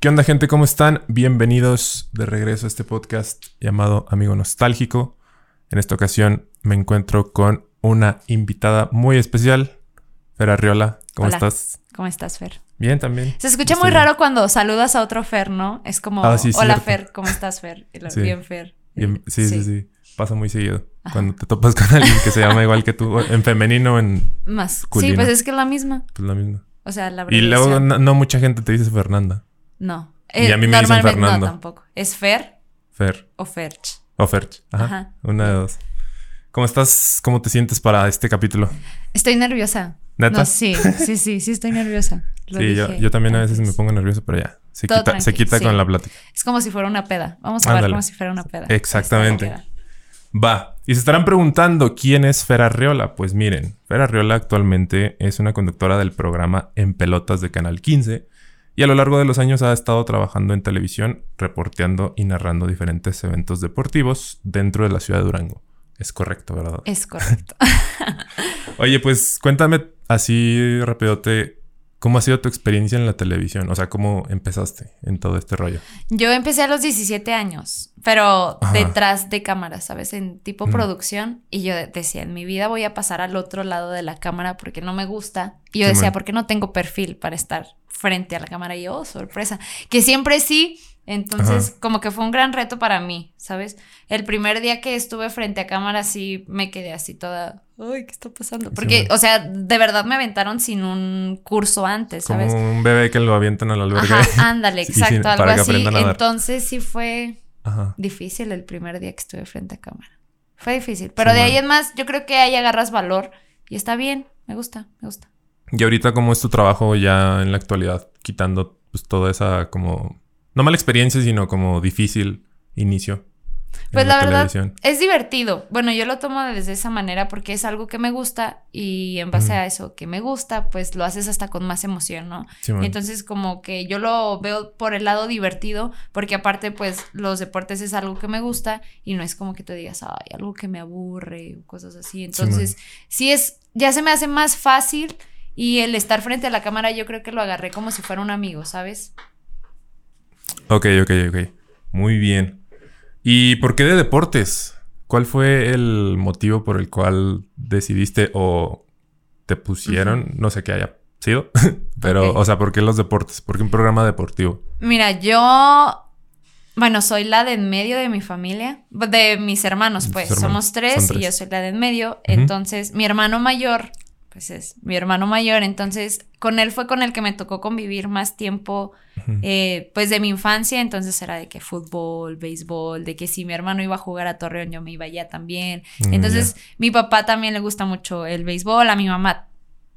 ¿Qué onda gente? ¿Cómo están? Bienvenidos de regreso a este podcast llamado Amigo Nostálgico. En esta ocasión me encuentro con una invitada muy especial, Fer Arriola. ¿Cómo Hola. estás? ¿Cómo estás, Fer? Bien también. Se escucha Estoy muy raro cuando saludas a otro Fer, ¿no? Es como, Ah, sí, hola cierto. Fer, ¿cómo estás, Fer? Sí. Bien, Fer. bien. Sí, sí, sí, Sí. Pasa muy seguido. Cuando te topas con alguien que se llama igual que tú, en femenino, en Más. Culina. Sí, pues es que es la misma. pues, la misma. O sea, la Y luego no mucha gente te dice Fernanda. No. Y Eh, a mí me dicen normalmente Fernando. No, tampoco. ¿Es Fer Fer o Ferch? o Ferch. Ajá. Ajá. Una de dos. ¿Cómo estás? ¿Cómo te sientes para este capítulo? Estoy nerviosa. ¿Neta? No, sí, sí, sí, sí estoy nerviosa. Lo sí, yo, dije yo también a veces me pongo nervioso, pero ya. Se Todo quita, se tranqui, quita sí. con la plática. Es como si fuera una peda. Vamos a hablar Ándale. como si fuera una peda. Exactamente. Va. Y se estarán preguntando quién es Fer Arriola. Pues miren, Fer Arriola actualmente es una conductora del programa En Pelotas de Canal 15 y a lo largo de los años ha estado trabajando en televisión, reporteando y narrando diferentes eventos deportivos dentro de la ciudad de Durango. Es correcto, ¿verdad? Es correcto. Oye, pues cuéntame así rapidote, ¿cómo ha sido tu experiencia en la televisión? O sea, ¿cómo empezaste en todo este rollo? Yo empecé a los 17 años, pero Ajá. detrás de cámara, ¿sabes? En tipo producción. Y yo decía, en mi vida voy a pasar al otro lado de la cámara porque no me gusta. Y yo Sí, decía, man. ¿por qué no tengo perfil para estar frente a la cámara? Y yo, oh, sorpresa. Que siempre sí. Entonces, Ajá. como que fue un gran reto para mí, ¿sabes? El primer día que estuve frente a cámara sí me quedé así toda, ay, ¿qué está pasando? Porque, o sea, de verdad me aventaron sin un curso antes, Como ¿sabes? un bebé que lo avientan al albergue. Ajá, ándale, exacto, algo así. a. Entonces sí fue Ajá. difícil el primer día que estuve frente a cámara. Fue difícil, pero Sí, de ahí en más, yo creo que ahí agarras valor y está bien, me gusta, me gusta. Y ahorita, ¿cómo es tu trabajo ya en la actualidad? Quitando pues toda esa como... No mala experiencia, sino como difícil inicio. Pues la, verdad televisión. es divertido. Bueno, yo lo tomo desde esa manera porque es algo que me gusta y en base a eso que me gusta, pues lo haces hasta con más emoción, ¿no? Sí. Y entonces como que yo lo veo por el lado divertido, porque aparte pues los deportes es algo que me gusta y no es como que te digas, ay, algo que me aburre o cosas así. Entonces, sí es, ya se me hace más fácil y el estar frente a la cámara yo creo que lo agarré como si fuera un amigo, ¿sabes? Ok, ok, ok. Muy bien. ¿Y por qué de deportes? ¿Cuál fue el motivo por el cual decidiste o te pusieron? No sé qué haya sido, pero, o sea, ¿por qué los deportes? ¿Por qué un programa deportivo? Mira, yo, bueno, soy la de en medio de mi familia, de mis hermanos, pues hermanos. somos tres, y yo soy la de en medio. Entonces, mi hermano mayor, pues es mi hermano mayor, entonces con él fue con el que me tocó convivir más tiempo, eh, pues de mi infancia, entonces era de que fútbol, béisbol, de que si mi hermano iba a jugar a Torreón, yo me iba allá también. Mm, Entonces, mi papá también le gusta mucho el béisbol, a mi mamá.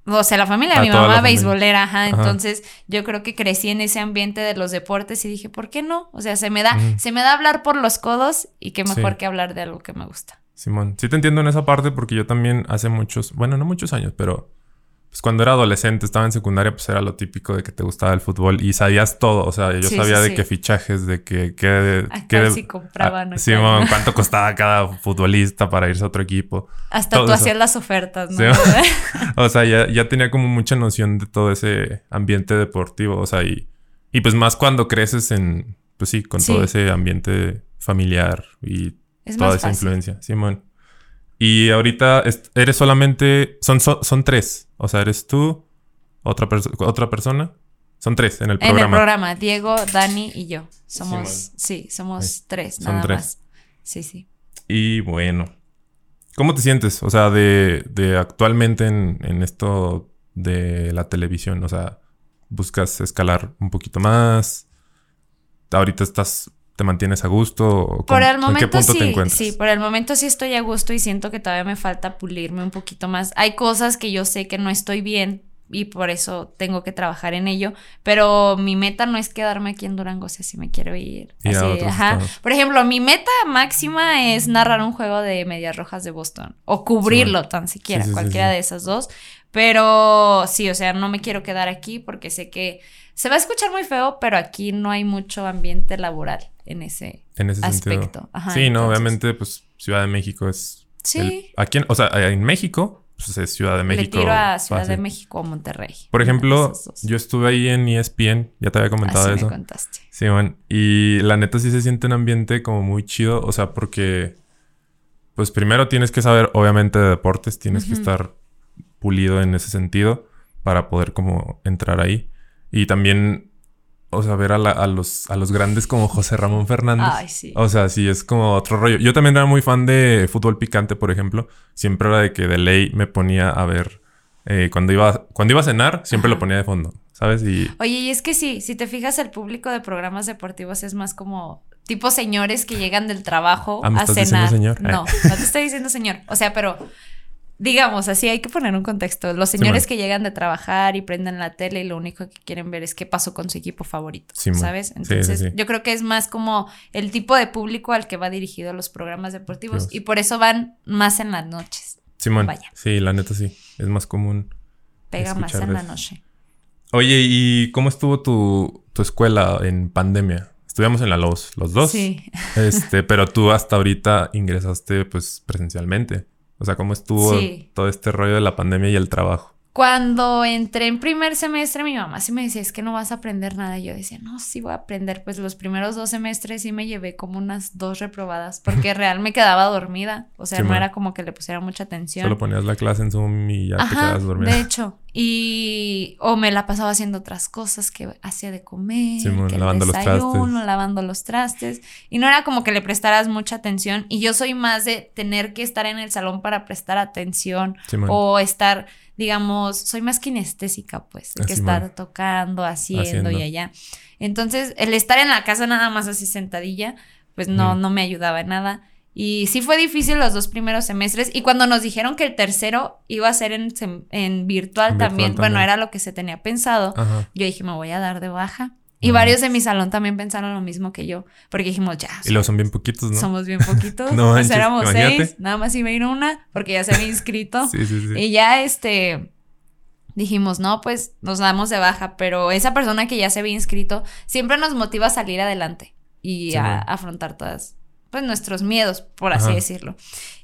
O sea, la familia A de mi mamá beisbolera, ajá. Ajá. Entonces, yo creo que crecí en ese ambiente de los deportes y dije, ¿por qué no? O sea, se me da, se me da hablar por los codos y qué mejor Sí. que hablar de algo que me gusta. Simón, sí te entiendo en esa parte porque yo también hace muchos, bueno, no muchos años, pero pues cuando era adolescente, estaba en secundaria, pues era lo típico de que te gustaba el fútbol y sabías todo, o sea, yo Sí, sabía sí, de sí. qué fichajes, de qué, qué, qué- sí compraban, acá Simón, cuánto costaba cada futbolista para irse a otro equipo. Hasta Todo tú eso. hacías las ofertas, ¿no? O sea, ya, ya tenía como mucha noción de todo ese ambiente deportivo, o sea, y, y pues más cuando creces en, pues sí, con todo ese ambiente familiar y es toda más esa fácil. influencia, Simón. Y ahorita eres solamente, son, son, son tres, o sea, eres tú, otra, perso- otra persona, son tres en el En el programa. programa, Diego, Dani y yo. Somos, Simón. sí, somos tres, Son nada tres. más. Sí, sí. Y bueno, ¿cómo te sientes? O sea, de, de actualmente en, en esto de la televisión, o sea, buscas escalar un poquito más, ahorita estás, te mantienes a gusto, ¿O Por el ¿en qué momento punto te encuentras? sí, por el momento sí estoy a gusto y siento que todavía me falta pulirme un poquito más. Hay cosas que yo sé que no estoy bien y por eso tengo que trabajar en ello, pero mi meta no es quedarme aquí en Durango, o sea, si me quiero ir. Así, ajá. estados. Por ejemplo, mi meta máxima es narrar un juego de Medias Rojas de Boston o cubrirlo tan siquiera, Sí, cualquiera de esas dos, pero sí, o sea, no me quiero quedar aquí porque sé que se va a escuchar muy feo, pero aquí no hay mucho ambiente laboral en ese En ese aspecto. Ajá, sí, no, obviamente, pues Ciudad de México es. Sí. el- aquí, en- o sea, en México pues, es Ciudad de México. Le tiro a Ciudad de México o Monterrey. Por ejemplo, yo estuve ahí en ESPN, ya te había comentado Así eso. Me contaste. Sí, man. Y la neta sí se siente un ambiente como muy chido, o sea, porque pues primero tienes que saber obviamente de deportes, tienes que estar pulido en ese sentido para poder como entrar ahí. Y también o sea, ver a, los, a los grandes como José Ramón Fernández. Ay, sí. O sea, sí, es como otro rollo. Yo también era muy fan de fútbol picante, por ejemplo. Siempre era de que de ley me ponía a ver. Eh, cuando, iba, cuando iba a cenar, siempre lo ponía de fondo, ¿sabes? Y... Oye, y es que sí, si te fijas, el público de programas deportivos es más como tipo señores que llegan del trabajo ah, ¿me a estás cenar. Señor? No, no te estoy diciendo señor. O sea, pero digamos, así hay que poner un contexto. Los señores que llegan de trabajar y prenden la tele y lo único que quieren ver es qué pasó con su equipo favorito, ¿sabes? Entonces, yo creo que es más como el tipo de público al que va dirigido los programas deportivos y por eso van más en las noches. Simón. Vaya. Sí, la neta sí, es más común. Pega más en la noche. Oye, ¿y cómo estuvo tu, tu escuela en pandemia? Estudiamos en la LOS, los dos. Sí. Este, pero tú hasta ahorita ingresaste pues presencialmente. O sea, cómo estuvo todo este rollo de la pandemia y el trabajo. Cuando entré en primer semestre, mi mamá sí me decía, es que no vas a aprender nada. Y yo decía, no, sí voy a aprender. Pues los primeros dos semestres sí me llevé como unas dos reprobadas, porque real me quedaba dormida. O sea, no era como que le pusiera mucha atención. Solo ponías la clase en Zoom y ya te quedabas dormida. De hecho, y o me la pasaba haciendo otras cosas que hacía de comer, que lavando los trastes. lavando los trastes. Y no era como que le prestaras mucha atención. Y yo soy más de tener que estar en el salón para prestar atención o estar digamos, soy más kinestésica, pues, que estar tocando, haciendo, y allá. Entonces, el estar en la casa nada más así sentadilla, pues no, no me ayudaba en nada. Y sí fue difícil los dos primeros semestres. Y cuando nos dijeron que el tercero iba a ser en, en, virtual, también, bueno, era lo que se tenía pensado, yo dije, me voy a dar de baja. Y varios de mi salón también pensaron lo mismo que yo, porque dijimos, ya. Y luego son bien poquitos, ¿no? Somos bien poquitos. no pues éramos seis, nada más iba a ir una, porque ya se había inscrito. sí, sí, sí. Y ya, este, dijimos, no, pues nos damos de baja, pero esa persona que ya se había inscrito siempre nos motiva a salir adelante y a, afrontar todas, pues nuestros miedos, por así decirlo.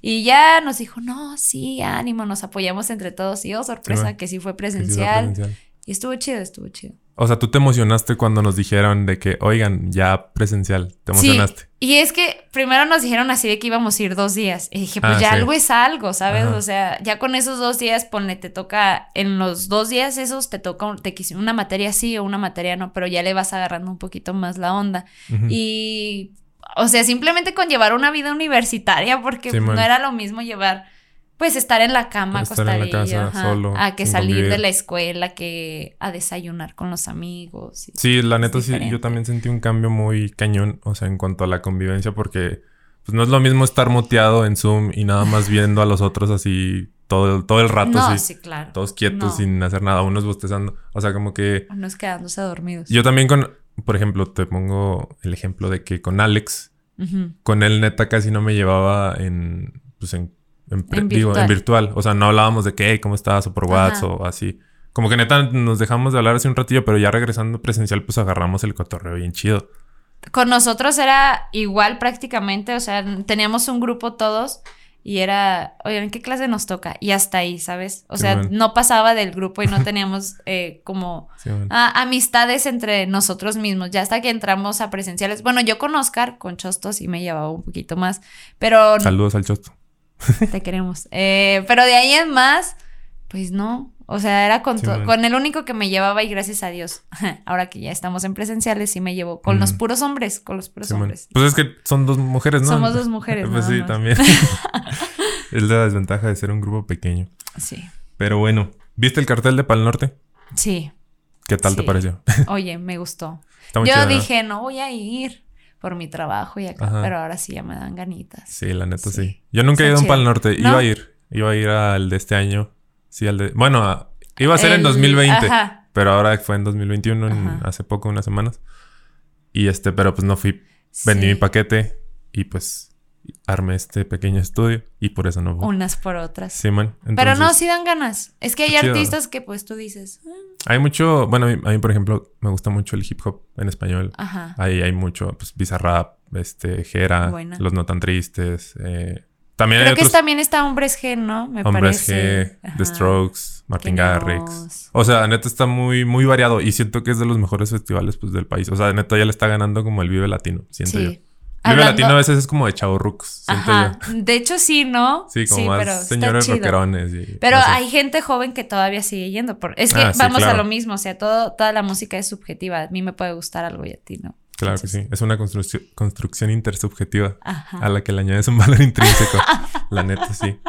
Y ya nos dijo, no, sí, ánimo, nos apoyamos entre todos. Y oh, sorpresa, que sí fue presencial. Y estuvo chido, estuvo chido. O sea, tú te emocionaste cuando nos dijeron de que, oigan, ya presencial. ¿Te emocionaste? Sí. Y es que primero nos dijeron así de que íbamos a ir dos días. Y dije, pues ah, ya algo es algo, ¿sabes? O sea, ya con esos dos días, ponle, te toca, en los dos días esos te toca te una materia sí o una materia no, pero ya le vas agarrando un poquito más la onda. Y, o sea, simplemente con llevar una vida universitaria, porque no era lo mismo llevar pues estar en la cama, acostadilla, solo, a que salir de la escuela, que a desayunar con los amigos. sí, la neta sí, yo también sentí un cambio muy cañón, o sea, en cuanto a la convivencia, porque pues no es lo mismo estar muteado en Zoom y nada más viendo a los otros así todo, todo el rato, no, sí, claro. todos quietos sin hacer nada, unos bostezando, o sea, como que... Unos quedándose dormidos. Yo también con, por ejemplo, te pongo el ejemplo de que con Alex, con él neta casi no me llevaba en, pues en en, virtual. Digo, en virtual. O sea, no hablábamos de que, ¿cómo estás? O por WhatsApp o así. Como que neta nos dejamos de hablar hace un ratillo, pero ya regresando presencial, pues agarramos el cotorreo bien chido. Con nosotros era igual prácticamente, o sea, teníamos un grupo todos y era, oye, ¿en qué clase nos toca? Y hasta ahí, ¿sabes? O sea, no pasaba del grupo y no teníamos eh, como amistades entre nosotros mismos. Ya hasta que entramos a presenciales. Bueno, yo con Oscar, con Chostos, sí me llevaba un poquito más, pero... Saludos al Chosto. Te queremos. Eh, pero de ahí en más, pues no. O sea, era con, con el único que me llevaba y gracias a Dios. Ahora que ya estamos en presenciales, sí me llevo con los puros hombres, con los puros hombres. Pues es que son dos mujeres, ¿no? Somos dos mujeres. pues sí, también. es la desventaja de ser un grupo pequeño. Sí. Pero bueno, ¿viste el cartel de Pal Norte? Sí. ¿Qué tal te pareció? Oye, me gustó. Yo dije, ¿no? voy a ir por mi trabajo y acá, pero ahora sí ya me dan ganitas. Sí, la neta sí. Yo nunca he ido a un Pal Norte, iba a ir, iba a ir al de este año. Sí, al de bueno, iba a ser en 2020, pero ahora fue en 2021, hace poco, unas semanas. Y este, pero pues no fui, vendí mi paquete y pues armé este pequeño estudio y por eso no fui. Unas por otras. Sí, man. Pero no, sí dan ganas. Es que hay artistas que pues tú dices. Ah". Hay mucho, bueno, a mí, por ejemplo me gusta mucho el hip hop en español. Ajá. Ahí hay mucho, pues Bizarrap, este, Jera, Los No Tan Tristes, eh, También Creo hay que otros también está Hombres G, ¿no? Me Hombres parece. G, Ajá. The Strokes, Martin Garrix. O sea, neta está muy, muy variado y siento que es de los mejores festivales pues, del país. O sea, neta ya le está ganando como el Vive Latino, siento yo. Sí. Vive Hablando- Latino a veces es como de chavorrucos, siento Ajá. yo. De hecho, sí, ¿no? Sí, como más pero señores rockerones. y- Pero no sé. hay gente joven que todavía sigue yendo. Por... Es que Ah, sí, vamos a lo mismo. O sea, todo, toda la música es subjetiva. A mí me puede gustar algo y a ti no. Claro que sí. Es una construcción, construcción intersubjetiva Ajá. a la que le añades un valor intrínseco. la neta, sí.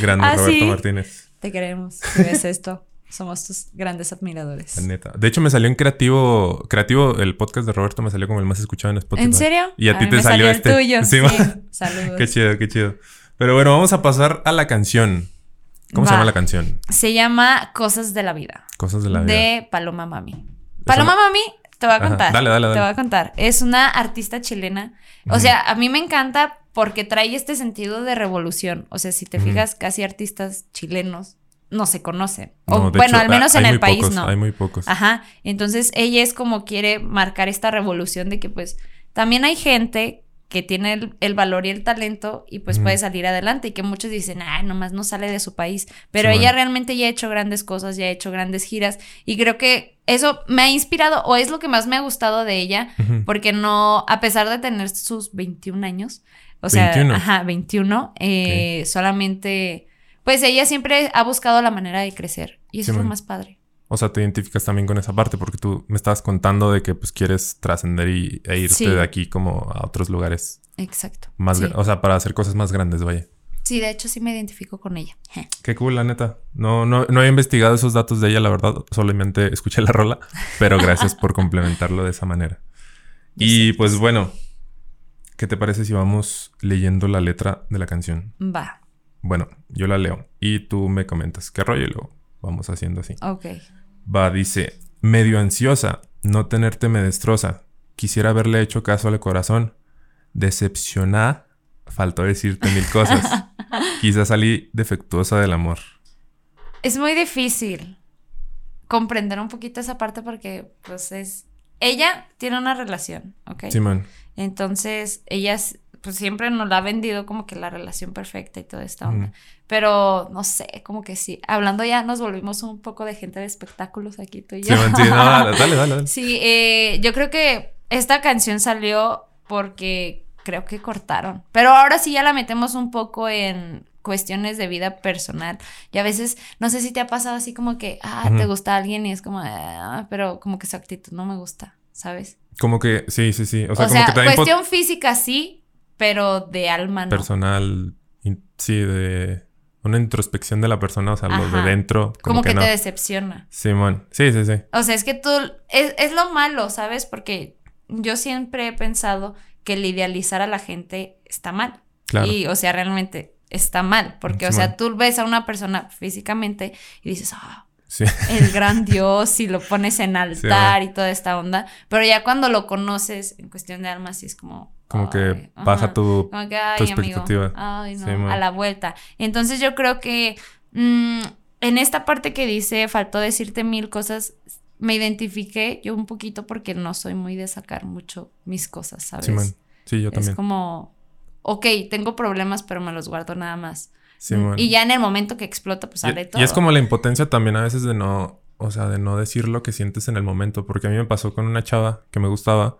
Grande Ah, Roberto ¿sí? Martínez. Te queremos. Si ves esto, somos tus grandes admiradores. La neta. De hecho, me salió en creativo. Creativo, el podcast de Roberto me salió como el más escuchado en Spotify. ¿En serio? Y a, ti te salió, el este. tuyo. Sí. Saludos. Qué chido, qué chido. Pero bueno, vamos a pasar a la canción. ¿Cómo se llama la canción? Se llama Cosas de la Vida. Cosas de la vida. de Paloma Mami. Paloma Mami, te voy a Ajá, contar. dale, dale, dale. Te voy a contar. Es una artista chilena. O sea, a mí me encanta porque trae este sentido de revolución. O sea, si te fijas, casi artistas chilenos no se conocen. No, O, de bueno, hecho, al menos en el país pocos, no. Hay muy pocos. Ajá. Entonces ella es como quiere marcar esta revolución de que pues también hay gente que tiene el, el valor y el talento y pues puede salir adelante y que muchos dicen, ah, nomás no sale de su país. Pero Sí, ella realmente ya ha hecho grandes cosas, ya ha hecho grandes giras y creo que eso me ha inspirado o es lo que más me ha gustado de ella porque no, a pesar de tener sus 21 años, o sea, 21. ajá, 21, eh, solamente, pues ella siempre ha buscado la manera de crecer y eso Sí, es lo man. más padre. O sea, te identificas también con esa parte porque tú me estabas contando de que pues quieres trascender y, e irte Sí. de aquí como a otros lugares Exacto. más, sí. o sea, para hacer cosas más grandes, vaya. Sí, de hecho sí me identifico con ella. Qué cool, la neta. No, no, no he investigado esos datos de ella, la verdad. Solamente escuché la rola, pero gracias por complementarlo de esa manera. Y pues bueno, ¿qué te parece si vamos leyendo la letra de la canción? Va, Bueno, yo la leo y tú me comentas qué rollo y luego vamos haciendo así. ok. Va, dice, medio ansiosa, no tenerte me destroza. Quisiera haberle hecho caso al corazón. Decepcionada, faltó decirte mil cosas. Quizás salí defectuosa del amor. Es muy difícil comprender un poquito esa parte porque, pues, es. Ella tiene una relación, ¿ok? Simón, Entonces, ella pues siempre nos la ha vendido como que la relación perfecta y toda esta onda. Pero no sé, como que sí. Hablando ya, nos volvimos un poco de gente de espectáculos aquí tú y yo. Sí, no, dale, dale, dale. Sí, eh, yo creo que esta canción salió porque creo que cortaron. Pero ahora sí ya la metemos un poco en cuestiones de vida personal. Y a veces, no sé si te ha pasado así como que, ah, te gusta alguien y es como, ah, pero como que su actitud no me gusta, ¿sabes? Como que, sí, sí, sí. O O sea, sea, como que también cuestión física sí, pero de alma no. personal, sí, de una introspección de la persona, o sea, lo de dentro. Como, como que, que, no. te decepciona. Simón, sí, sí, sí. O sea, es que tú, es, es lo malo, ¿sabes? Porque yo siempre he pensado que el idealizar a la gente está mal. Claro. Y, o sea, realmente está mal. Porque, o sea, tú ves a una persona físicamente y dices, ah, Sí. el gran Dios, y lo pones en altar y toda esta onda. Pero ya cuando lo conoces en cuestión de alma, sí es como. Como que ajá. tu. Como que, ay, tu amigo. expectativa. Ay, no, Sí, a la vuelta. Entonces yo creo que mm, en esta parte que dice, faltó decirte mil cosas, me identifiqué yo un poquito porque no soy muy de sacar mucho mis cosas, ¿sabes? Simón. Sí, yo es también. como, ok, tengo problemas, pero me los guardo nada más. Simón. Y ya en el momento que explota, pues sale Y, todo. y es como la impotencia también a veces de no, o sea, de no decir lo que sientes en el momento, porque a mí me pasó con una chava que me gustaba,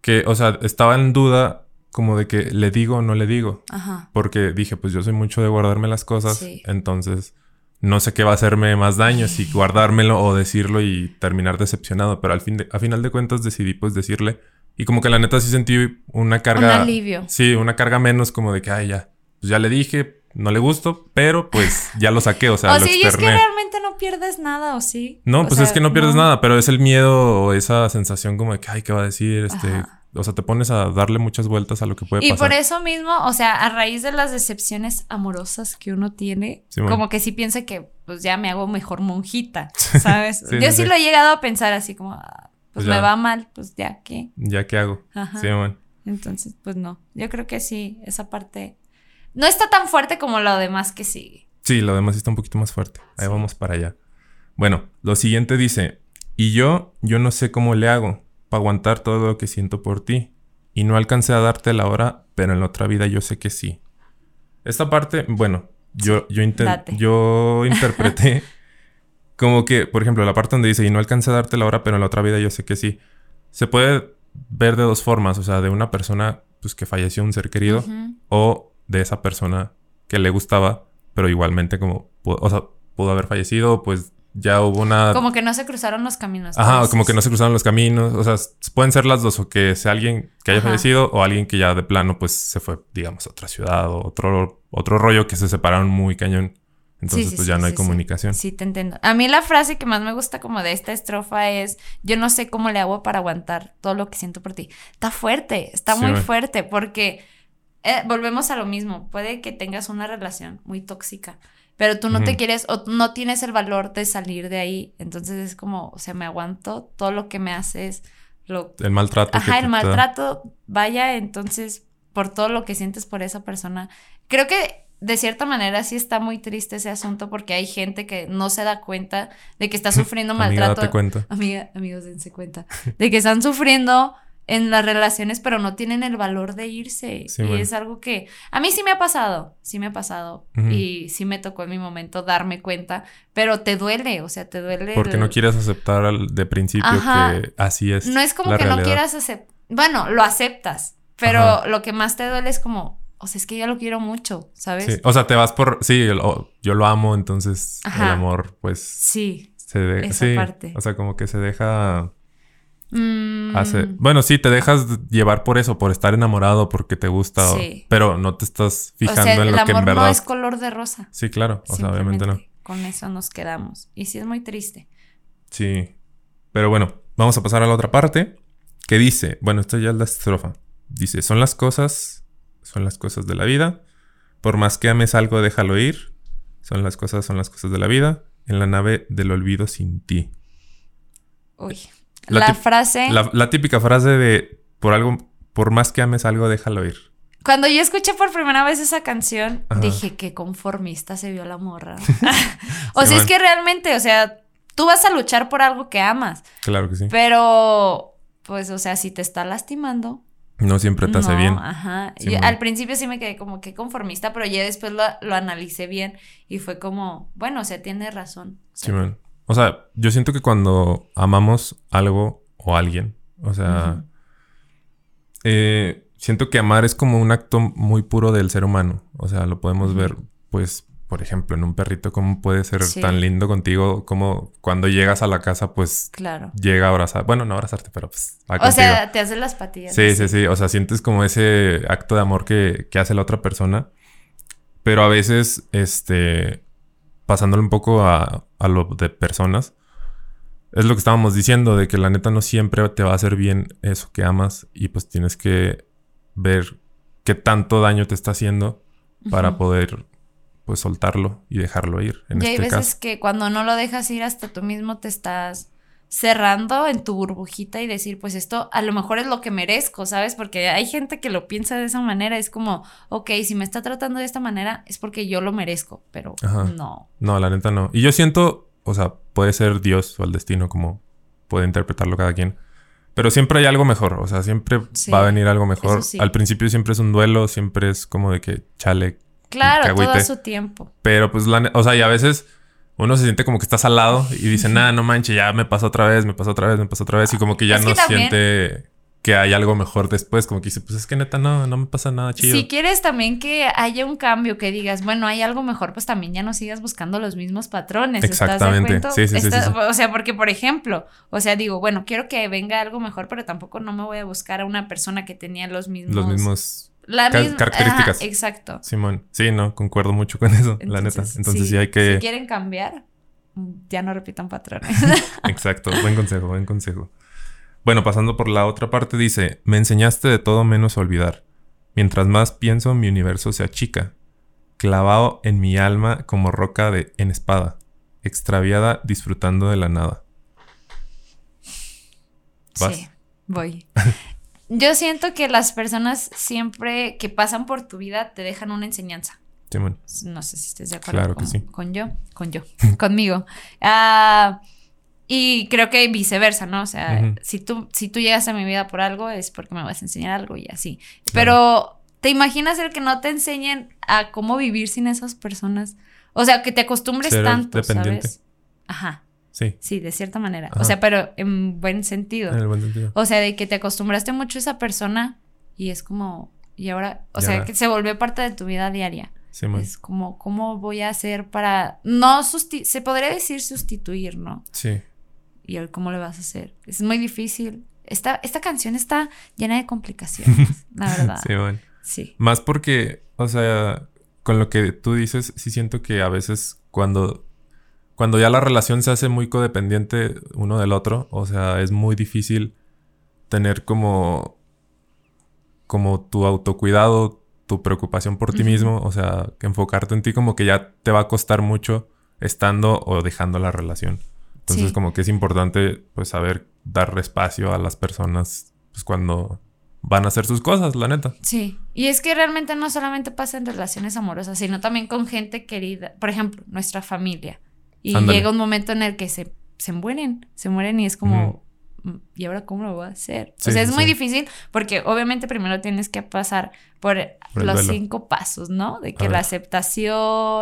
que, o sea, estaba en duda como de que le digo o no le digo, Ajá. porque dije, pues yo soy mucho de guardarme las cosas, Sí. entonces no sé qué va a hacerme más daño, si guardármelo o decirlo y terminar decepcionado, pero al fin de, a final de cuentas decidí pues decirle, y como que la neta sí sentí una carga... Un alivio. Sí, una carga menos como de que, ay, ya, pues ya le dije, no le gusto, pero pues ya lo saqué, o sea, o lo sí, y es que externé. realmente no pierdes nada, ¿o sí? No, O pues sea, es que no pierdes nada, pero es el miedo o esa sensación como de que, ay, ¿qué va a decir? Este, Ajá. o sea, te pones a darle muchas vueltas a lo que puede Y pasar. por eso mismo, o sea, a raíz de las decepciones amorosas que uno tiene, Sí, bueno. como que sí piensa que pues ya me hago mejor monjita, ¿sabes? Sí, Yo sí, lo he llegado a pensar así como, ah, pues, Pues me va mal, pues ya, ¿qué? Ya, ¿qué hago? Ajá. Sí, man. Entonces, pues no, yo creo que sí, esa parte no está tan fuerte como lo demás que sigue. Sí, lo demás está un poquito más fuerte. Ahí Sí. vamos para allá. Bueno, lo siguiente dice, y yo, yo no sé cómo le hago para aguantar todo lo que siento por ti. Y no alcancé a darte la hora, pero en la otra vida yo sé que sí. Esta parte, bueno, yo, yo, yo interpreté como que, por ejemplo, la parte donde dice, y no alcancé a darte la hora, pero en la otra vida yo sé que sí. Se puede ver de dos formas, o sea, de una persona pues que falleció un ser querido o de esa persona que le gustaba, pero igualmente como, o sea, pudo haber fallecido, pues ya hubo una... Como que no se cruzaron los caminos. Ajá, como que no se cruzaron los caminos. O sea, pueden ser las dos, o que sea alguien que haya fallecido o alguien que ya de plano pues se fue, digamos, a otra ciudad o otro, otro rollo que se separaron muy cañón. Entonces pues ya no hay comunicación. Sí. te entiendo. A mí la frase que más me gusta como de esta estrofa es, yo no sé cómo le hago para aguantar todo lo que siento por ti. Está fuerte, está muy fuerte porque eh, volvemos a lo mismo. Puede que tengas una relación muy tóxica pero tú no te quieres o no tienes el valor de salir de ahí. Entonces es como, o sea, me aguanto, todo lo que me haces, lo... El maltrato. Ajá, el maltrato, vaya, entonces, por todo lo que sientes por esa persona. Creo que de cierta manera sí está muy triste ese asunto porque hay gente que no se da cuenta de que está sufriendo maltrato. Amiga, cuenta. Amiga, amigos, dense cuenta. De que están sufriendo en las relaciones, pero no tienen el valor de irse. y es algo que a mí sí me ha pasado, sí me ha pasado. Y sí me tocó en mi momento darme cuenta, pero te duele, o sea, te duele. Porque no quieres aceptar de principio que así es. No es como que no quieras aceptar. Bueno, lo aceptas, pero lo que más te duele es como, o sea, es que yo lo quiero mucho, ¿sabes? Sí. O sea, te vas por, sí, yo lo amo, entonces el amor, pues... Sí. Se esa parte. O sea, como que se deja Hace, mm. bueno, sí, te dejas llevar por eso, por estar enamorado, porque te gusta, pero no te estás fijando en lo que en verdad. No es color de rosa. Sí, claro, o sea, obviamente no. Con eso nos quedamos. Y sí es muy triste. Sí. Pero bueno, vamos a pasar a la otra parte que dice, bueno, esto ya es la estrofa. Dice, son las cosas, son las cosas de la vida. Por más que ames algo, déjalo ir. Son las cosas, son las cosas de la vida. En la nave del olvido sin ti. Uy. La, frase. La, típica frase de por algo, por más que ames algo, déjalo ir. Cuando yo escuché por primera vez esa canción, dije que conformista se vio la morra. o sea, es que realmente, o sea, tú vas a luchar por algo que amas. Claro que sí. Pero, pues, o sea, si te está lastimando. No siempre te hace bien. Ajá. al principio sí me quedé como que conformista, pero ya después lo, lo, analicé bien y fue como, bueno, o sea, tiene razón. sí, man. O sea, yo siento que cuando amamos algo o alguien, o sea, eh, siento que amar es como un acto muy puro del ser humano. O sea, lo podemos ver, pues, por ejemplo, en un perrito, cómo puede ser tan lindo contigo, como cuando llegas a la casa, pues, claro. llega a abrazar. Bueno, no abrazarte, pero pues, O sea, te hace las patillas. Sí, sí, sí. O sea, sientes como ese acto de amor que, que hace la otra persona. Pero a veces, este, pasándole un poco a, lo de personas, es lo que estábamos diciendo, de que la neta no siempre te va a hacer bien eso que amas y pues tienes que ver qué tanto daño te está haciendo para poder pues soltarlo y dejarlo ir. En y hay este veces que cuando no lo dejas ir hasta tú mismo te estás cerrando en tu burbujita y decir, pues esto a lo mejor es lo que merezco, ¿sabes? Porque hay gente que lo piensa de esa manera, es como, ok, si me está tratando de esta manera es porque yo lo merezco, pero no. No, la neta no. Y yo siento, o sea, puede ser Dios o el destino, como puede interpretarlo cada quien. Pero siempre hay algo mejor, o sea, siempre va a venir algo mejor. Al principio siempre es un duelo, siempre es como de que chale. Claro, todo su tiempo. Pero pues, la, o sea, y a veces uno se siente como que estás al lado y dice, nada, no manches, ya me pasó otra vez, me pasó otra vez, me pasó otra vez. Y como que ya no siente que hay algo mejor después. Como que dice, pues es que neta no, no me pasa nada chido. Si quieres también que haya un cambio, que digas, bueno, hay algo mejor, pues también ya no sigas buscando los mismos patrones. Exactamente. Sí, sí, sí, O sea, porque por ejemplo, o sea, digo, bueno, quiero que venga algo mejor, pero tampoco no me voy a buscar a una persona que tenía los mismos. Los mismos la misma características. exacto. Simón. Sí, no, concuerdo mucho con eso, la neta. Entonces sí, hay que. Si quieren cambiar, ya no repitan patrones. exacto, buen consejo, buen consejo. Bueno, pasando por la otra parte, dice: Me enseñaste de todo menos olvidar. Mientras más pienso, mi universo se achica. Clavado en mi alma como roca de, en espada. Extraviada disfrutando de la nada. Sí, voy. Yo siento que las personas siempre que pasan por tu vida te dejan una enseñanza. Sí, bueno. No sé si estés de acuerdo con, yo, con yo, conmigo. Ah, y creo que viceversa, ¿no? O sea, si, tú, si tú llegas a mi vida por algo es porque me vas a enseñar algo y así. Pero ¿Te imaginas el que no te enseñen a cómo vivir sin esas personas? O sea, que te acostumbres tanto, ¿sabes? Ajá. Sí. Sí, de cierta manera. O sea, pero en buen sentido. En el buen sentido. O sea, de que te acostumbraste mucho a esa persona y es como, y ahora, o sea, que se volvió parte de tu vida diaria. Sí, es como, ¿cómo voy a hacer para, no, se podría decir sustituir, ¿no? Sí. Y cómo le vas a hacer. Es muy difícil. Esta, esta canción está llena de complicaciones, la verdad. Sí, bueno. Sí. Más porque, o sea, con lo que tú dices, sí siento que a veces cuando cuando ya la relación se hace muy codependiente uno del otro, o sea, es muy difícil tener como como tu autocuidado, tu preocupación por ti mismo, o sea, que enfocarte en ti como que ya te va a costar mucho estando o dejando la relación. Entonces, como que es importante pues saber dar espacio a las personas pues cuando van a hacer sus cosas, la neta. Sí, y es que realmente no solamente pasa en relaciones amorosas, sino también con gente querida, por ejemplo, nuestra familia. Y llega un momento en el que se, se mueren, se mueren y es como, mm, ¿y ahora cómo lo voy a hacer? o sea, es muy difícil porque obviamente primero tienes que pasar por, los cinco pasos, ¿no? De que la aceptación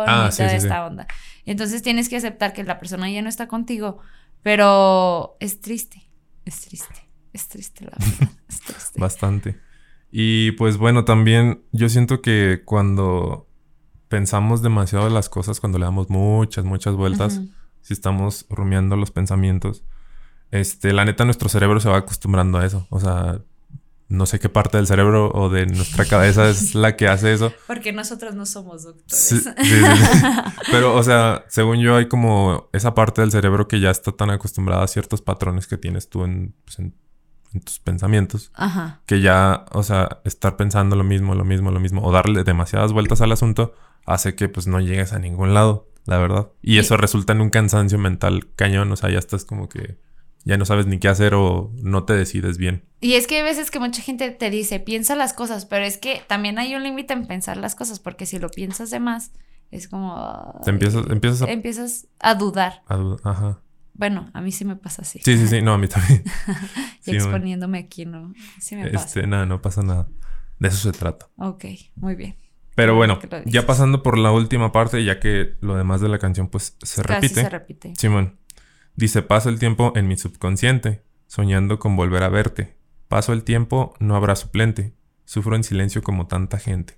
ah, y toda esta onda. Entonces tienes que aceptar que la persona ya no está contigo, pero es triste, es triste, es triste la verdad, es triste. Bastante. Y pues bueno, también yo siento que cuando pensamos demasiado las cosas cuando le damos muchas, muchas vueltas. Si estamos rumiando los pensamientos. Este, la neta, nuestro cerebro se va acostumbrando a eso. O sea, no sé qué parte del cerebro o de nuestra cabeza es la que hace eso. Porque nosotros no somos doctores. Pero, o sea, según yo, hay como esa parte del cerebro que ya está tan acostumbrada a ciertos patrones que tienes tú en, pues, en, tus pensamientos. Ajá. Que ya, o sea, estar pensando lo mismo, lo mismo, lo mismo, o darle demasiadas vueltas al asunto, hace que pues no llegues a ningún lado, la verdad. Y eso resulta en un cansancio mental cañón, o sea, ya estás como que ya no sabes ni qué hacer o no te decides bien. Y es que hay veces que mucha gente te dice, piensa las cosas, pero es que también hay un límite en pensar las cosas, porque si lo piensas de más, es como... Te empiezas, empiezas a... Empiezas a dudar. A dudar, ajá. Bueno, a mí sí me pasa así. Sí, sí, sí, no, a mí también. y exponiéndome aquí, ¿no? Sí me pasa. Este, nada, no pasa nada. De eso se trata. Ok, muy bien. Pero bueno, ya pasando por la última parte, ya que lo demás de la canción pues se repite. se repite. Simón dice, paso el tiempo en mi subconsciente, soñando con volver a verte. Paso el tiempo, no habrá suplente. Sufro en silencio como tanta gente.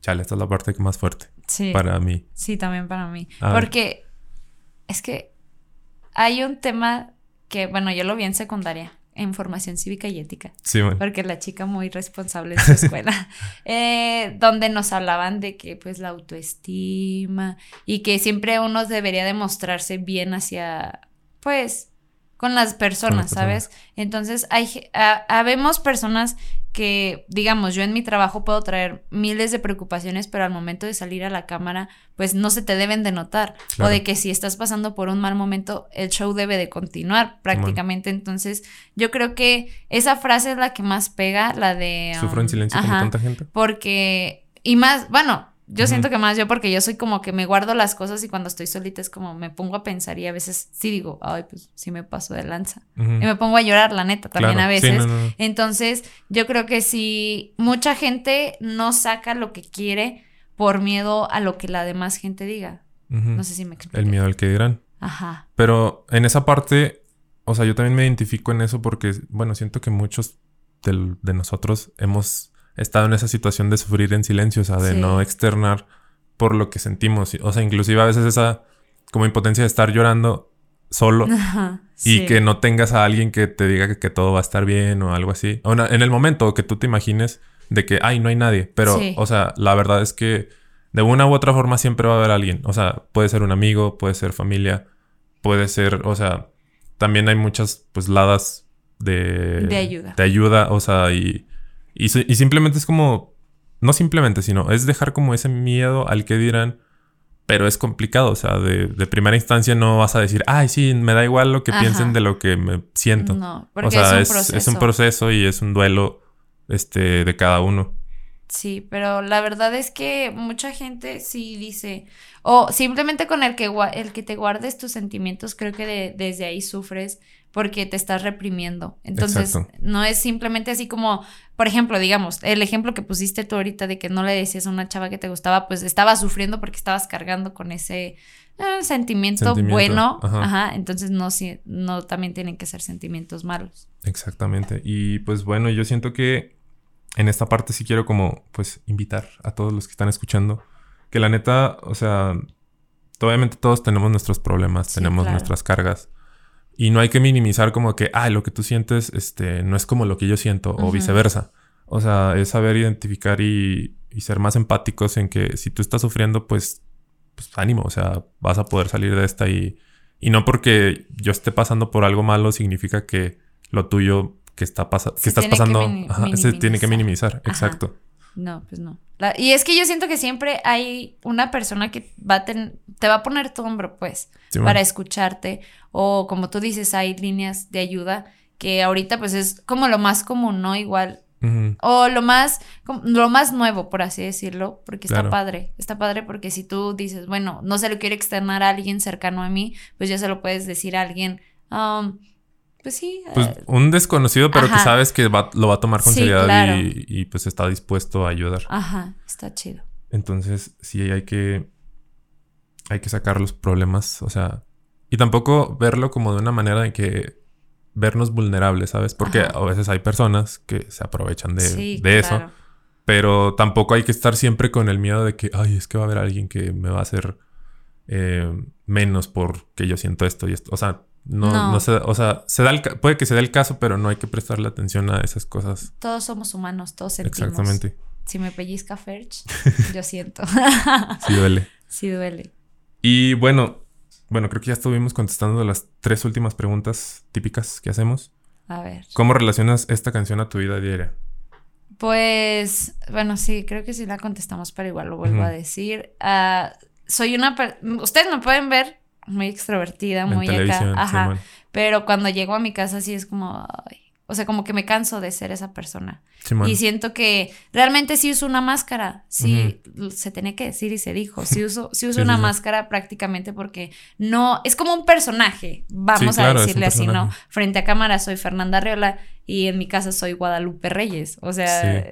Chale, esta es la parte más fuerte. Sí. Para mí. Sí, también para mí. Porque es que hay un tema que, bueno, yo lo vi en secundaria en formación cívica y ética. Sí, bueno. Porque la chica muy responsable en su escuela. Eh, donde nos hablaban de que pues la autoestima y que siempre uno debería demostrarse bien hacia, pues, con las personas, ¿sabes? Entonces, hay, habemos personas que, digamos, yo en mi trabajo puedo traer miles de preocupaciones, pero al momento de salir a la cámara, pues no se te deben de notar. O de que si estás pasando por un mal momento, el show debe de continuar prácticamente. Entonces, yo creo que esa frase es la que más pega, la de... Sufro en um, silencio como tanta gente. Porque, y más, bueno, yo siento que más yo porque yo soy como que me guardo las cosas y cuando estoy solita es como me pongo a pensar y a veces sí digo, ay, pues sí me paso de lanza. Y me pongo a llorar, la neta, también a veces. Entonces, yo creo que si mucha gente no saca lo que quiere por miedo a lo que la demás gente diga. No sé si me explico. El miedo al que dirán. Ajá. Pero en esa parte, o sea, yo también me identifico en eso porque, bueno, siento que muchos de nosotros hemos estado en esa situación de sufrir en silencio, o sea, de no externar por lo que sentimos. O sea, inclusive a veces esa como impotencia de estar llorando solo y que no tengas a alguien que te diga que, todo va a estar bien o algo así. O en el momento que tú te imagines de que, ay, no hay nadie. Pero, o sea, la verdad es que de una u otra forma siempre va a haber alguien. O sea, puede ser un amigo, puede ser familia, puede ser, o sea, también hay muchas, pues, ladas de... De ayuda. De ayuda, o sea, y y, simplemente es como, no simplemente, sino es dejar como ese miedo al que dirán, pero es complicado, o sea, de, primera instancia no vas a decir, ay, sí, me da igual lo que piensen de lo que me siento. No, porque o sea, es, un proceso. es un proceso y es un duelo este, de cada uno. Sí, pero la verdad es que mucha gente sí dice, o simplemente con el que, el que te guardes tus sentimientos, creo que desde ahí sufres, porque te estás reprimiendo. Entonces, no es simplemente así como, por ejemplo, digamos, el ejemplo que pusiste tú ahorita de que no le decías a una chava que te gustaba, pues estaba sufriendo porque estabas cargando con ese eh, sentimiento, bueno. Ajá. Entonces, no, no también tienen que ser sentimientos malos. Exactamente. Y pues bueno, yo siento que en esta parte sí quiero como, pues, invitar a todos los que están escuchando que la neta, o sea, obviamente todos tenemos nuestros problemas, tenemos nuestras cargas. Y no hay que minimizar como que, ah, lo que tú sientes este, no es como lo que yo siento o viceversa. O sea, es saber identificar y, ser más empáticos en que si tú estás sufriendo, pues, pues ánimo, o sea, vas a poder salir de esta y, y no porque yo esté pasando por algo malo significa que lo tuyo que, está que estás pasando se tiene que minimizar. Exacto. No, pues no. Y es que yo siento que siempre hay una persona que va a te va a poner tu hombro, pues, para escucharte. O como tú dices, hay líneas de ayuda que ahorita pues es como lo más común, ¿no? Igual. O lo más, lo más nuevo, por así decirlo, porque está padre. Está padre porque si tú dices, bueno, no se lo quiere externar a alguien cercano a mí, pues ya se lo puedes decir a alguien. Um, pues sí. Pues eh, un desconocido, pero que sabes que lo va a tomar con seriedad y, pues está dispuesto a ayudar. Ajá, está chido. Entonces, sí hay que. Hay que sacar los problemas. O sea. Y tampoco verlo como de una manera en que vernos vulnerables, ¿sabes? Porque a veces hay personas que se aprovechan de, eso. Pero tampoco hay que estar siempre con el miedo de que, ay, es que va a haber alguien que me va a hacer eh, menos porque yo siento esto y esto. O sea, no, no. se, o sea, se da puede que se dé el caso, pero no hay que prestarle atención a esas cosas. Todos somos humanos, todos sentimos. Exactamente. Si me pellizca Ferch, yo siento. sí duele. Sí duele. Y bueno, bueno, creo que ya estuvimos contestando las tres últimas preguntas típicas que hacemos. A ver. ¿Cómo relacionas esta canción a tu vida diaria? Pues, bueno, sí, creo que sí la contestamos, pero igual lo vuelvo a decir. Ah, soy una... Ustedes me pueden ver muy extrovertida, muy acá. Ajá. Pero cuando llego a mi casa sí es como, o sea, como que me canso de ser esa persona. y siento que realmente sí uso una máscara. Sí, se tiene que decir y se dijo. Sí uso, sí uso una máscara prácticamente porque no, es como un personaje, vamos a decirle así, ¿no? Frente a cámara soy Fernanda Reola y en mi casa soy Guadalupe Reyes. O sea,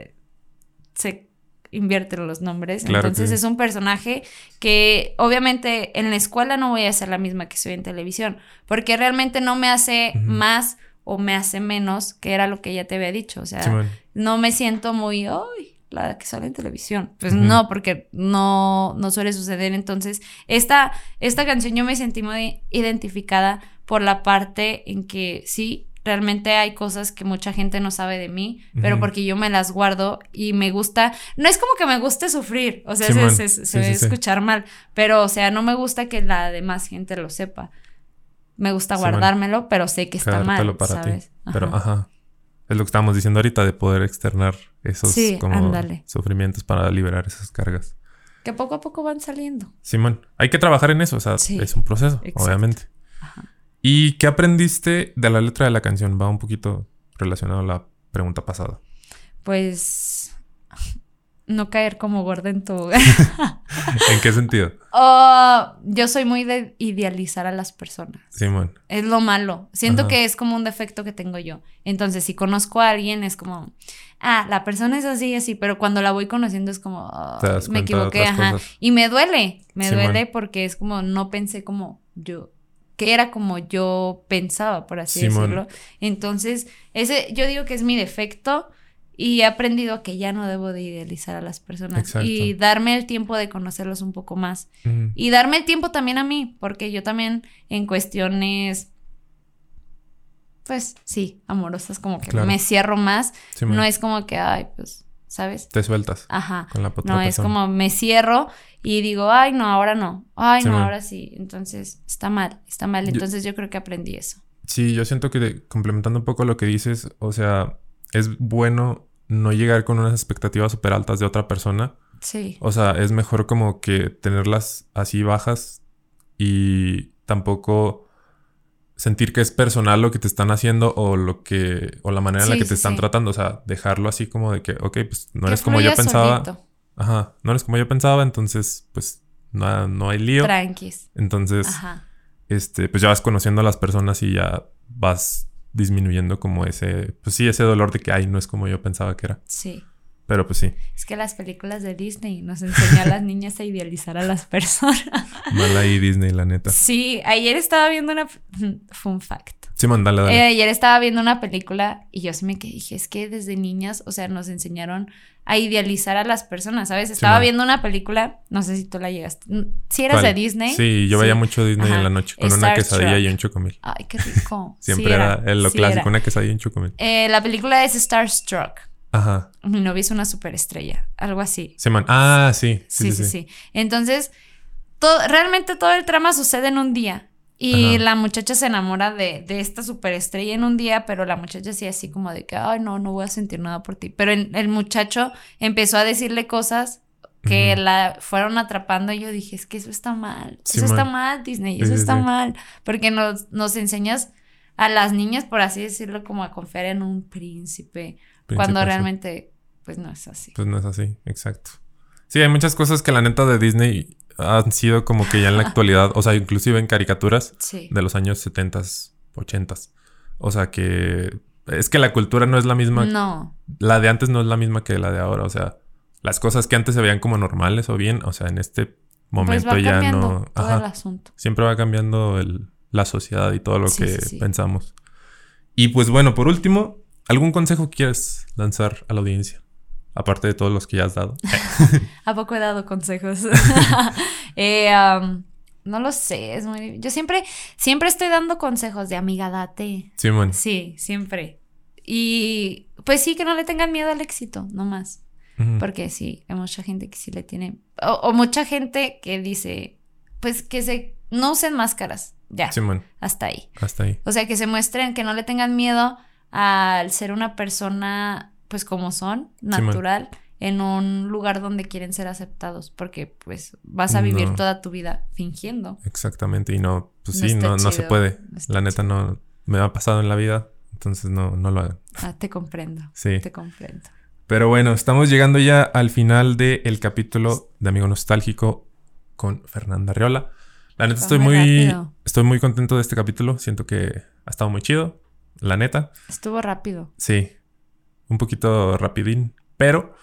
se invierte los nombres. Entonces es un personaje que obviamente en la escuela no voy a ser la misma que soy en televisión, porque realmente no me hace más o me hace menos, que era lo que ella te había dicho. O sea, no me siento muy, ay, la que sale en televisión. Pues no, porque no, no suele suceder. Entonces, esta, esta canción yo me sentí muy identificada por la parte en que sí, realmente hay cosas que mucha gente no sabe de mí, pero porque yo me las guardo y me gusta, no es como que me guste sufrir, o sea, se, se, escuchar mal, pero o sea, no me gusta que la demás gente lo sepa. Me gusta guardármelo, pero sé que está mal, para ¿sabes? Ti. Pero ajá. Es lo que estábamos diciendo ahorita de poder externar esos como sufrimientos para liberar esas cargas. Que poco a poco van saliendo. Simón, hay que trabajar en eso, o sea, es un proceso, obviamente. ¿Y qué aprendiste de la letra de la canción? Va un poquito relacionado a la pregunta pasada. Pues no caer como gorda en tu ¿En qué sentido? Yo soy muy de idealizar a las personas. Simón. Es lo malo. Siento que es como un defecto que tengo yo. Entonces, si conozco a alguien, es como, ah, la persona es así y así, pero cuando la voy conociendo es como, me equivoqué, ajá. Y me duele, me duele porque es como, no pensé como yo que era como yo pensaba, por así decirlo. Entonces, ese yo digo que es mi defecto y he aprendido que ya no debo de idealizar a las personas y darme el tiempo de conocerlos un poco más. Y darme el tiempo también a mí, porque yo también en cuestiones pues sí, amorosas como que me cierro más, no es como que ay, pues ¿sabes? Te sueltas. Ajá. no, es como me cierro y digo, ay, no, ahora no. Ay, no, ahora sí. Entonces, está mal, está mal. Entonces, yo, creo que aprendí eso. Sí, yo siento que complementando un poco lo que dices, o sea, es bueno no llegar con unas expectativas súper altas de otra persona. Sí. O sea, es mejor como que tenerlas así bajas y tampoco sentir que es personal lo que te están haciendo o lo que o la manera en la que te están tratando, o sea, dejarlo así como de que, ok, pues no eres como yo pensaba. Ajá, no eres como yo pensaba, entonces pues no, no hay lío. Tranquis. Entonces, Ajá. este, pues ya vas conociendo a las personas y ya vas disminuyendo como ese, pues sí, ese dolor de que, ay, no es como yo pensaba que era. Sí. Pero pues sí. Es que las películas de Disney nos enseñan a las niñas a idealizar a las personas. Mal ahí Disney, la neta. Sí, ayer estaba viendo una... Fun fact. Sí, mandale, dale. Eh, ayer estaba viendo una película y yo sí me dije, es que desde niñas, o sea, nos enseñaron a idealizar a las personas, ¿sabes? Estaba viendo una película, no sé si tú la llegaste. Si eras de Disney. Sí, yo veía mucho Disney en la noche con una quesadilla y un chocomil. Ay, qué rico. Siempre era, lo clásico, una quesadilla y un chocomil. Eh, la película es Starstruck. Ajá. Mi novio es una superestrella, algo así. Sí, man. Ah, sí. Sí, sí, sí. Entonces, todo, realmente todo el trama sucede en un día. Y la muchacha se enamora de, de, esta superestrella en un día, pero la muchacha sí así como de que, ay, no, no voy a sentir nada por ti. Pero el, muchacho empezó a decirle cosas que la fueron atrapando y yo dije, es que eso está mal. eso está mal, Disney, eso está mal. Porque nos, nos enseñas a las niñas, por así decirlo, como a confiar en un príncipe, cuando realmente, pues no es así. Pues no es así, exacto. Sí, hay muchas cosas que la neta de Disney han sido como que ya en la actualidad, o sea, inclusive en caricaturas de los años 70, 80. O sea, que es que la cultura no es la misma. No. La de antes no es la misma que la de ahora, o sea, las cosas que antes se veían como normales o bien, o sea, en este pues momento ya no... Todo el asunto. Siempre va cambiando el, la sociedad y todo lo que pensamos. Y pues bueno, por último, ¿algún consejo quieres lanzar a la audiencia? Aparte de todos los que ya has dado. ¿A poco he dado consejos? Eh, no lo sé, es muy... Yo siempre, siempre estoy dando consejos de amiga, date. Sí, man. Sí, siempre. Y pues sí, que no le tengan miedo al éxito, no más. Porque sí, hay mucha gente que sí le tiene... O, mucha gente que dice, pues que se... No usen máscaras. Ya. Sí, man. Hasta ahí. Hasta ahí. O sea, que se muestren, que no le tengan miedo al ser una persona pues como son, natural, en un lugar donde quieren ser aceptados, porque pues vas a vivir toda tu vida fingiendo. Exactamente, y no, pues sí, no, no se puede. la neta no me ha pasado en la vida, entonces no, no lo hagan. Ah, te comprendo. Sí. Te comprendo. Pero bueno, estamos llegando ya al final del capítulo de Amigo Nostálgico con Fernanda Riola. La neta estoy muy, estoy muy contento de este capítulo. Siento que ha estado muy chido. La neta. Estuvo rápido. Sí un poquito rapidín, pero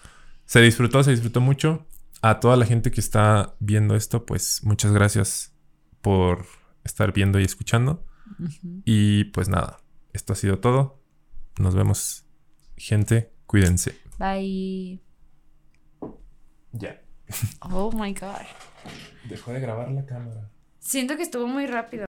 se disfrutó, se disfrutó mucho. A toda la gente que está viendo esto, pues muchas gracias por estar viendo y escuchando. Y pues nada, esto ha sido todo. Nos vemos, gente. Cuídense. Bye. Ya. Oh my god. Dejó de grabar la cámara. Siento que estuvo muy rápido.